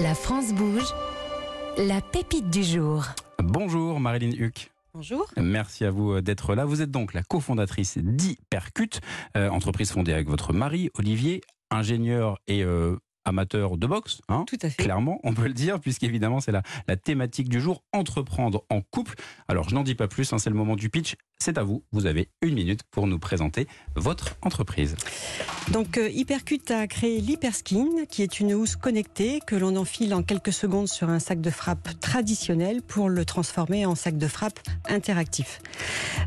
La France bouge. La pépite du jour. Bonjour Marilyn Huck. Bonjour. Merci à vous euh, d'être là. Vous êtes donc la cofondatrice d'Hypercut, euh, entreprise fondée avec votre mari Olivier, ingénieur et euh, amateur de boxe. hein. Tout à fait. Clairement, on peut le dire, puisqu'évidemment, c'est la, la thématique du jour, entreprendre en couple. Alors, je n'en dis pas plus, hein, c'est le moment du pitch. C'est à vous. Vous avez une minute pour nous présenter votre entreprise. Donc euh, Hypercut a créé l'Hyperskin, qui est une housse connectée que l'on enfile en quelques secondes sur un sac de frappe traditionnel pour le transformer en sac de frappe interactif.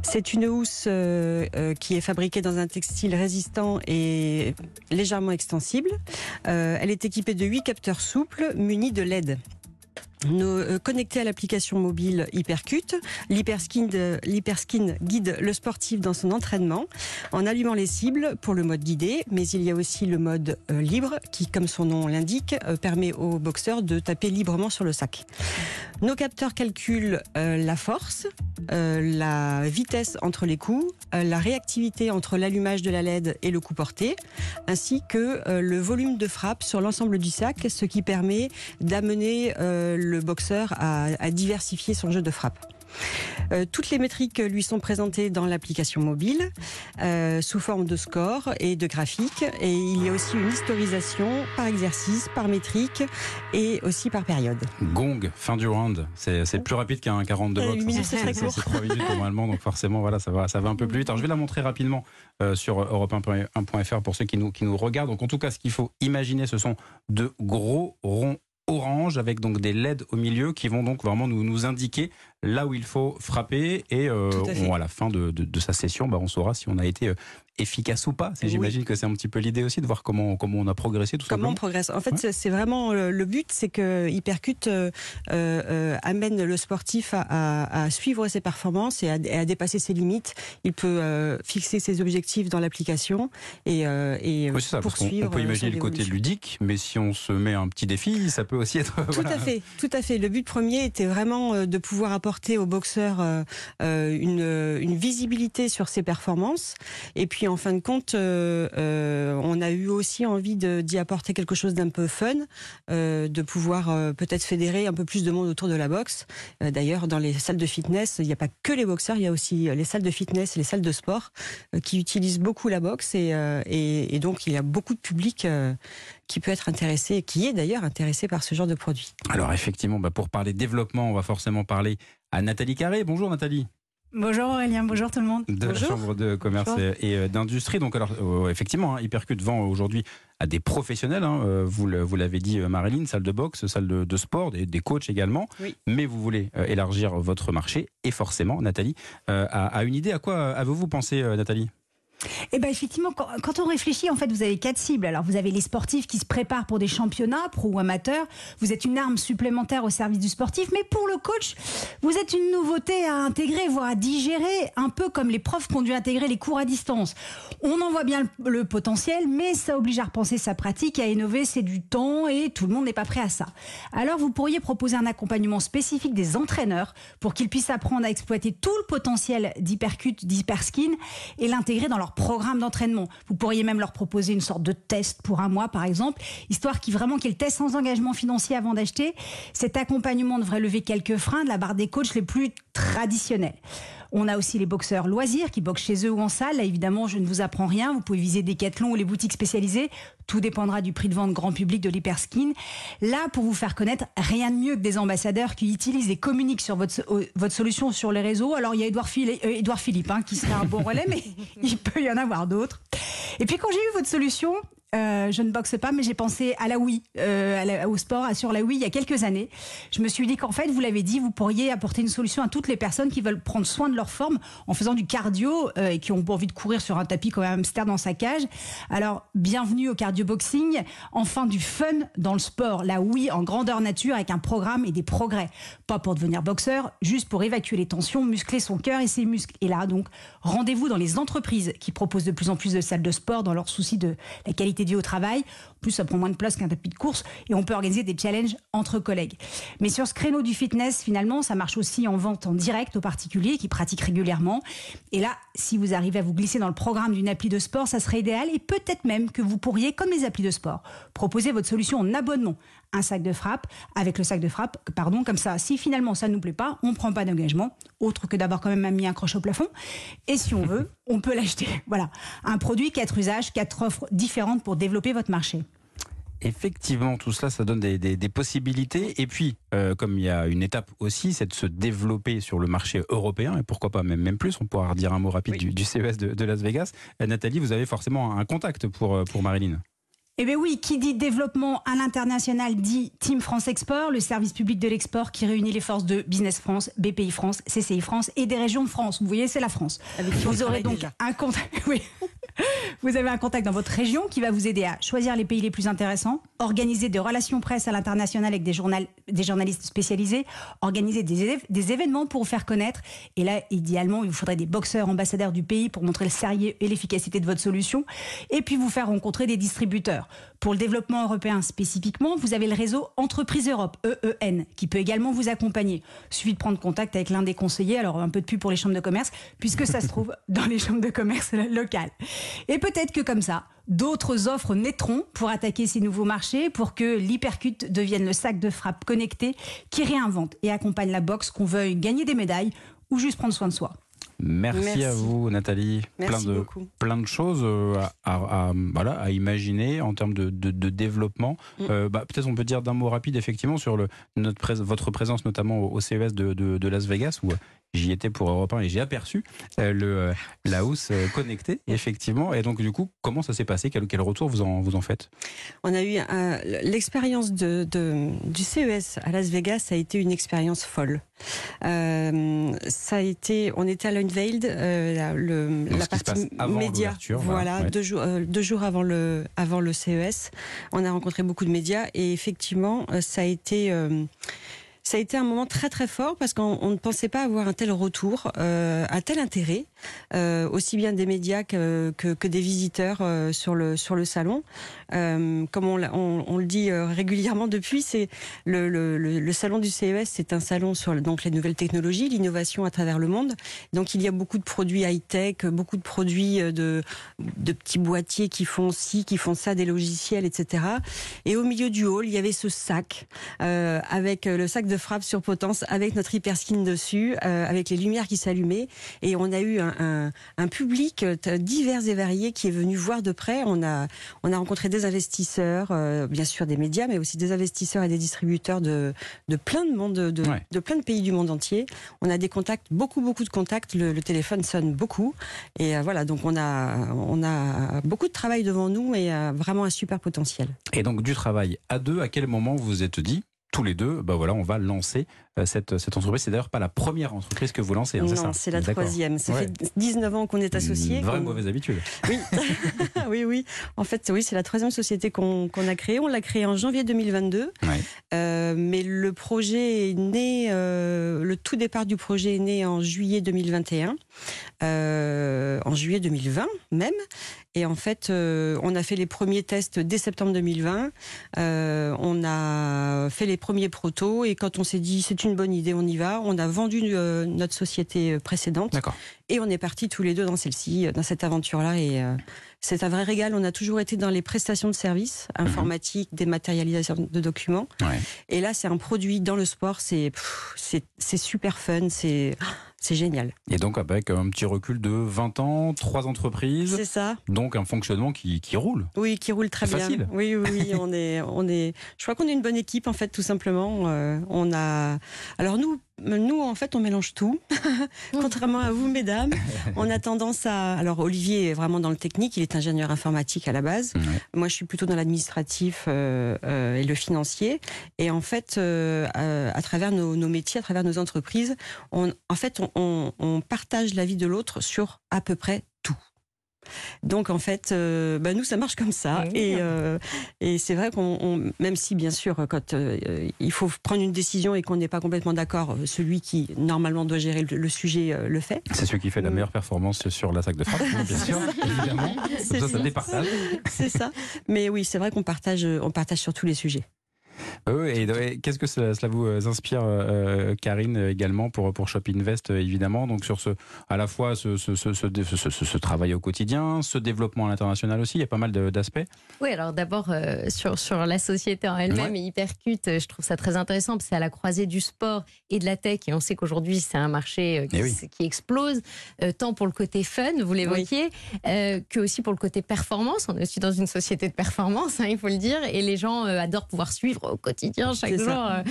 C'est une housse euh, euh, qui est fabriquée dans un textile résistant et légèrement extensible. Euh, elle est équipée de 8 capteurs souples munis de LED. Nous, euh, connectés à l'application mobile Hypercut, l'Hyperskin, de- l'Hyperskin guide le sportif dans son entraînement en allumant les cibles pour le mode guidé, mais il y a aussi le mode euh, libre qui, comme son nom l'indique, euh, permet aux boxeurs de taper librement sur le sac. Nos capteurs calculent euh, la force, euh, la vitesse entre les coups, euh, la réactivité entre l'allumage de la LED et le coup porté, ainsi que euh, le volume de frappe sur l'ensemble du sac, ce qui permet d'amener euh, le boxeur à, à diversifier son jeu de frappe. Euh, toutes les métriques lui sont présentées dans l'application mobile euh, sous forme de score et de graphiques. Et il y a aussi une historisation par exercice, par métrique et aussi par période. Gong, fin du round. C'est plus rapide qu'un 40 de Euh, boxe. huit minutes, c'est très court. C'est 3 minutes normalement, donc forcément, voilà, ça va, ça va un peu plus vite. Alors, je vais la montrer rapidement euh, sur europe1.fr pour ceux qui nous, qui nous regardent. Donc, en tout cas, ce qu'il faut imaginer, ce sont de gros ronds orange avec donc des LED au milieu qui vont donc vraiment nous, nous indiquer là où il faut frapper et euh, à on- à la fin de, de- de sa session bah, on saura si on a été euh, efficace ou pas. Oui. J'imagine que c'est un petit peu l'idée aussi de voir comment, comment on a progressé tout Comment on progresse En fait, Ouais. c'est- vraiment euh, le but, c'est que Hypercut euh, euh, euh, amène le sportif à, à- à suivre ses performances et à, dépasser ses limites. Il peut euh, fixer ses objectifs dans l'application et, et Oui, c'est ça, poursuivre. on peut imaginer le côté ludique, mais si on se met un petit défi, ça peut aussi être. Tout voilà. à fait, tout à fait. Le but premier était vraiment de pouvoir apporter aux boxeurs euh, euh, une, euh, une visibilité sur ses performances. Et puis en fin de compte, on a eu aussi envie d'y apporter quelque chose d'un peu fun, de pouvoir peut-être fédérer un peu plus de monde autour de la boxe. D'ailleurs, dans les salles de fitness, il n'y a pas que les boxeurs, il y a aussi les salles de fitness les salles de sport qui utilisent beaucoup la boxe. Et, donc, il y a beaucoup de public qui peut être intéressé, qui est d'ailleurs intéressé par ce genre de produit. Alors effectivement, bah, pour parler développement, on va forcément parler à Nathalie Carré. Bonjour Nathalie, Bonjour Aurélien, bonjour tout le monde. de la Bonjour. Chambre de commerce Bonjour. et d'industrie. Donc alors euh, effectivement, hein, Hypercut vend aujourd'hui à des professionnels. hein, euh, vous l'avez dit, euh, Marilyn, salle de boxe, salle de, de sport, des, des coachs également. Oui. Mais vous voulez élargir votre marché et forcément, Nathalie euh, a, a une idée. À quoi avez-vous pensé, Nathalie? Et ben effectivement, quand, on réfléchit, en fait, vous avez quatre cibles. Alors vous avez les sportifs qui se préparent pour des championnats, pro ou amateurs. Vous êtes une arme supplémentaire au service du sportif, mais pour le coach, vous êtes une nouveauté à intégrer, voire à digérer, un peu comme les profs qui ont dû intégrer les cours à distance. On en voit bien le potentiel, mais ça oblige à repenser sa pratique, à innover, c'est du temps et tout le monde n'est pas prêt à ça. Alors vous pourriez proposer un accompagnement spécifique des entraîneurs pour qu'ils puissent apprendre à exploiter tout le potentiel d'Hypercut, d'Hyperskin et l'intégrer dans leur programme d'entraînement. Vous pourriez même leur proposer une sorte de test pour un mois par exemple, histoire qu'ils vraiment qu'ils testent sans engagement financier avant d'acheter. Cet accompagnement devrait lever quelques freins de la barre des coachs les plus traditionnels. On a aussi les boxeurs loisirs qui boxent chez eux ou en salle. Là, évidemment, je ne vous apprends rien. Vous pouvez viser Decathlon ou les boutiques spécialisées. Tout dépendra du prix de vente grand public de l'Hyperskin. Là, pour vous faire connaître, rien de mieux que des ambassadeurs qui utilisent et communiquent sur votre, euh, votre solution sur les réseaux. Alors, il y a Édouard Philippe, euh, Philippe hein, qui serait un bon relais, mais il peut y en avoir d'autres. Et puis, quand j'ai eu votre solution, euh, je ne boxe pas, mais j'ai pensé à la Wii, euh, au sport, à- sur la Wii il y a quelques années. Je me suis dit qu'en fait, vous l'avez dit, vous pourriez apporter une solution à toutes les personnes qui veulent prendre soin de leur forme en faisant du cardio euh, et qui ont envie de courir sur un tapis comme un hamster dans sa cage. Alors, bienvenue au cardio boxing. Enfin, du fun dans le sport. La Wii en grandeur nature avec un programme et des progrès. Pas pour devenir boxeur, juste pour évacuer les tensions, muscler son cœur et ses muscles. Et là, donc, rendez-vous dans les entreprises qui proposent de plus en plus de salles de sport dans leur souci de la qualité de vie au travail plus, ça prend moins de place qu'un tapis de course et on peut organiser des challenges entre collègues. Mais sur ce créneau du fitness, finalement, ça marche aussi en vente en direct aux particuliers qui pratiquent régulièrement. Et là, si vous arrivez à vous glisser dans le programme d'une appli de sport, ça serait idéal et peut-être même que vous pourriez, comme les applis de sport, proposer votre solution en abonnement un sac de frappe avec le sac de frappe, pardon, comme ça. Si finalement ça ne nous plaît pas, on ne prend pas d'engagement, autre que d'avoir quand même mis un crochet au plafond. Et si on veut, on peut l'acheter. Voilà. Un produit, quatre usages, quatre offres différentes pour développer votre marché. Effectivement, tout cela, ça donne des, possibilités. Et puis, euh, comme il y a une étape aussi, c'est de se développer sur le marché européen, et pourquoi pas même, même plus, on pourra redire un mot rapide du, CES de, Las Vegas. Euh, Nathalie, vous avez forcément un contact pour, euh, pour Marilyn. Eh bien oui, qui dit développement à l'international dit Team France Export, le service public de l'export qui réunit les forces de Business France, BPI France, CCI France et des régions de France. Vous voyez, c'est la France. vous aurez donc un contact. Oui. Vous avez un contact dans votre région qui va vous aider à choisir les pays les plus intéressants, organiser des relations presse à l'international avec des, journalistes spécialisés, organiser des, des, événements pour vous faire connaître. Et là, idéalement, il vous faudrait des boxeurs ambassadeurs du pays pour montrer le sérieux et l'efficacité de votre solution. Et puis vous faire rencontrer des distributeurs. Pour le développement européen spécifiquement, vous avez le réseau Entreprise Europe, EEN, qui peut également vous accompagner. Il suffit de prendre contact avec l'un des conseillers, alors un peu de pub pour les chambres de commerce, puisque ça se trouve dans les chambres de commerce locales. Et peut-être que comme ça, d'autres offres naîtront pour attaquer ces nouveaux marchés, pour que l'hypercute devienne le sac de frappe connecté qui réinvente et accompagne la boxe, qu'on veuille gagner des médailles ou juste prendre soin de soi. Merci, à vous, Nathalie. plein de, plein de choses euh, à, voilà, à imaginer en termes de, développement. Mm. Euh, bah, peut-être on peut dire d'un mot rapide, effectivement, sur le, notre, votre présence, notamment au, CES de, de, Las Vegas, où j'y étais pour Europe 1 et j'ai aperçu euh, le, la housse connectée, effectivement. Et donc, du coup, comment ça s'est passé? Quel, quel, retour vous en, vous en faites? On a eu l'expérience de, du CES à Las Vegas, ça a été une expérience folle. ça a été, on était à Unveiled, euh, le, la partie média. Voilà, deux, jours, euh, deux jours avant le, avant le CES. On a rencontré beaucoup de médias et effectivement, euh, ça a été ça a été un moment très très fort parce qu'on ne pensait pas avoir un tel retour, euh, un tel intérêt, euh, aussi bien des médias que, que, des visiteurs euh, sur le sur le salon. Euh, comme on, le dit euh, régulièrement depuis, c'est le, salon du CES, c'est un salon sur donc les nouvelles technologies, l'innovation à travers le monde. Donc il y a beaucoup de produits high tech, beaucoup de produits de de petits boîtiers qui font ci, qui font ça, des logiciels, etc. Et au milieu du hall, il y avait ce sac avec le sac de frappe sur potence avec notre hyperskin dessus, euh, avec les lumières qui s'allumaient. Et on a eu un, un, public euh, divers et varié qui est venu voir de près. On a, on a rencontré des investisseurs, euh, bien sûr des médias, mais aussi des investisseurs et des distributeurs de, de plein de monde, de, de, plein de pays du monde entier. On a des contacts, beaucoup, beaucoup de contacts. Le, téléphone sonne beaucoup. Et voilà, donc on a, on a beaucoup de travail devant nous et vraiment un super potentiel. Et donc du travail à deux, à quel moment vous vous êtes dit tous les deux, bah voilà, on va lancer euh, cette, cette entreprise. C'est d'ailleurs pas la première entreprise que vous lancez, hein, c'est ça c'est la troisième. Ça fait 19 ans qu'on est associés. Une vraie mauvaise habitude. Oui, oui, oui. En fait, oui, c'est la troisième société qu'on a créée. On l'a créée en janvier 2022. Euh, mais le projet est né, euh, le tout départ du projet est né en juillet 2021, euh, en juillet 2020 même. Et en fait, euh, on a fait les premiers tests dès septembre 2020. Euh, on a fait les premiers protos et quand on s'est dit c'est une bonne idée, on y va. On a vendu euh, notre société précédente et on est parti tous les deux dans celle-ci, dans cette aventure-là. Et c'est un vrai régal. On a toujours été dans les prestations de services informatiques, dématérialisation de documents. Et là, c'est un produit dans le sport. C'est c'est super fun. C'est c'est génial. Et donc avec un petit recul de 20 ans, trois entreprises. C'est ça. Donc un fonctionnement qui, qui roule. Oui, qui roule très bien. Facile. Oui, oui, oui on est, on est. Je crois qu'on est une bonne équipe en fait, tout simplement. Euh, on a. Alors nous, nous, en fait, on mélange tout. Contrairement à vous, mesdames, on a tendance à. Alors, Olivier est vraiment dans le technique. Il est ingénieur informatique à la base. Moi, je suis plutôt dans l'administratif euh, euh, et le financier. Et en fait, à travers nos, nos, métiers, à travers nos entreprises, on, en fait, on, on, partage la vie de l'autre sur à peu près tout. Donc en fait, euh, bah, nous ça marche comme ça. Oui. Et, euh, et c'est vrai qu'on, on- même si bien sûr, quand euh, il faut prendre une décision et qu'on n'est pas complètement d'accord, celui qui normalement doit gérer le, le sujet euh, le fait. C'est celui qui fait la Mm. meilleure performance sur la sac de frappe, bien sûr, évidemment. Comme ça, ça ça. départage. C'est ça. Mais oui, c'est vrai qu'on partage, on partage sur tous les sujets. Oui, et, et qu'est-ce que cela, cela vous euh, inspire, euh, Karine, euh, également pour, pour Shop Invest, euh, évidemment Donc, sur ce, à la fois ce, ce, ce, ce, travail au quotidien, ce développement à l'international aussi, il y a pas mal d'aspects. Oui, alors d'abord, euh, sur, sur la société en elle-même Ouais. et Hypercute, euh, je trouve ça très intéressant parce que c'est à la croisée du sport et de la tech. Et on sait qu'aujourd'hui, c'est un marché euh, qui, Eh oui. qui explose, euh, tant pour le côté fun, vous l'évoquiez, euh, que aussi pour le côté performance. On est aussi dans une société de performance, hein, il faut le dire. Et les gens euh, adorent pouvoir suivre au quotidien, chaque jour, euh,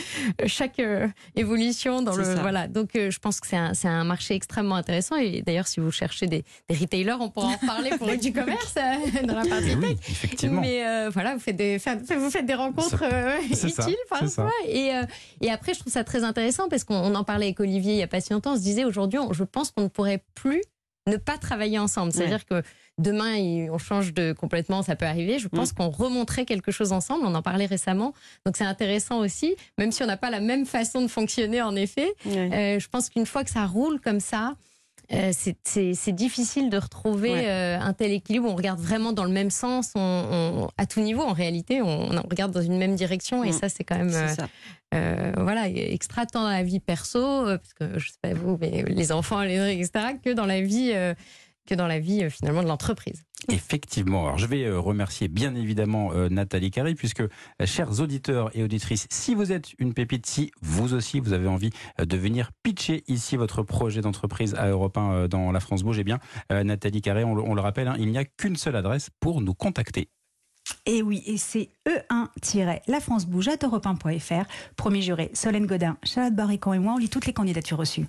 chaque euh, évolution. Dans le, ça. voilà. Donc, euh, je pense que c'est un, un marché extrêmement intéressant. Et d'ailleurs, si vous cherchez des, des retailers, on pourra en reparler pour du commerce dans la partie tech. oui, effectivement. Mais voilà, vous faites des, vous faites des rencontres utiles ça, parfois. Et, et après, je trouve ça très intéressant parce qu'on on en parlait avec Olivier il n'y a pas si longtemps. On se disait aujourd'hui, je pense qu'on ne pourrait plus ne pas travailler ensemble. C'est-à-dire que demain, on change de complètement, ça peut arriver. Je pense qu'on remonterait quelque chose ensemble. On en parlait récemment. Donc c'est intéressant aussi, même si on n'a pas la même façon de fonctionner en effet. Euh, je pense qu'une fois que ça roule comme ça, euh, c'est- difficile de retrouver Ouais. euh, un tel équilibre. On regarde vraiment dans le même sens, on, on- à tout niveau en réalité, on, on regarde dans une même direction et Mm. ça c'est quand même euh, voilà extra tant dans la vie perso, parce que je sais pas vous, mais les enfants, les etc., que dans la vie que dans la vie euh, finalement de l'entreprise. Effectivement. Alors, je vais euh, remercier bien évidemment euh, Nathalie Carré, puisque, chers auditeurs et auditrices, si vous êtes une pépite, si vous aussi vous avez envie de venir pitcher ici votre projet d'entreprise à Europe 1 euh, dans la France Bouge, eh bien, Nathalie Carré, on, le- on le rappelle, hein, il n'y a qu'une seule adresse pour nous contacter. Et oui, et c'est E1-lafrancebouge à europe1.fr. Premier juré, Solène Godin, Charlotte Barrican et moi, on lit toutes les candidatures reçues.